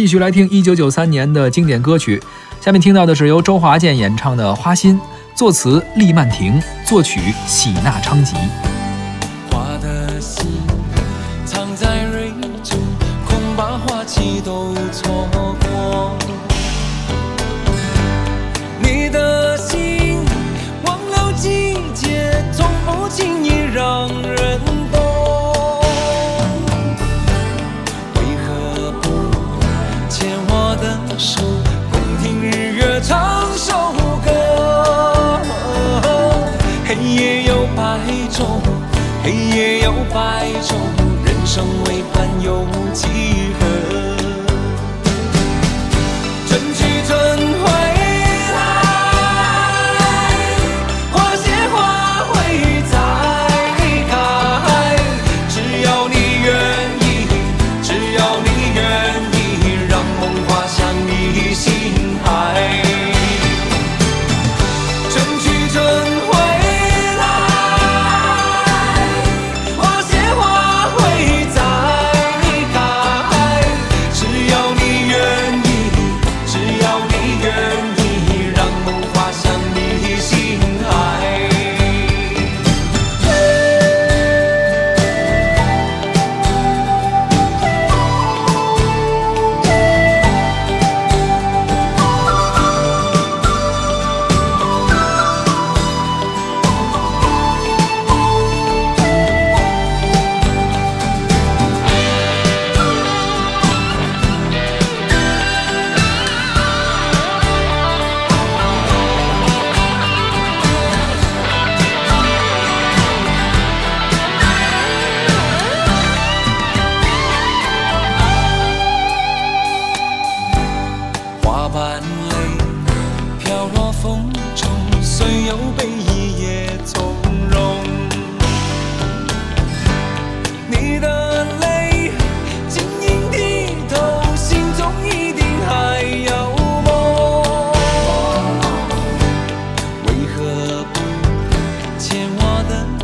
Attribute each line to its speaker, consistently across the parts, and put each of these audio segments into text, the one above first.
Speaker 1: 继续来听一九九三年的经典歌曲。下面听到的是由周华健演唱的《花心》，作词厉曼婷，作曲喜纳昌吉。
Speaker 2: 花的心藏在蕊中，恐把花期都错手，共听日月唱首歌？黑夜有白昼，黑夜有白昼，人生为欢有几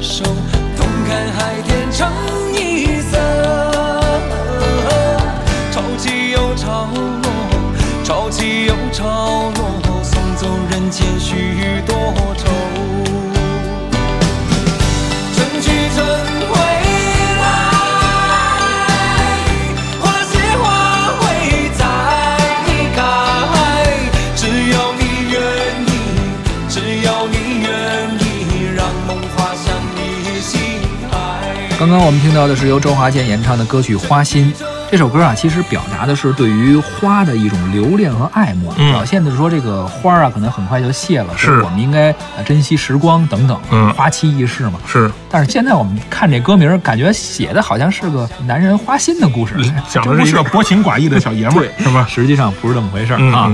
Speaker 2: 手，同看海天成一色？潮起又潮落，潮起又潮落，送走人间许多
Speaker 1: 刚刚我们听到的是由周华健演唱的歌曲《花心》。这首歌啊，其实表达的是对于花的一种留恋和爱慕，
Speaker 3: 嗯
Speaker 1: 表现的是说这个花儿啊，可能很快就谢了，
Speaker 3: 是
Speaker 1: 我们应该呃珍惜时光等等，
Speaker 3: 嗯
Speaker 1: 花期易逝嘛。
Speaker 3: 是
Speaker 1: 但是现在我们看这歌名，感觉写的好像是个男人花心的故事，
Speaker 3: 讲的是一个 薄情寡义的小爷们儿，是吧？
Speaker 1: 实际上不是这么回事儿啊。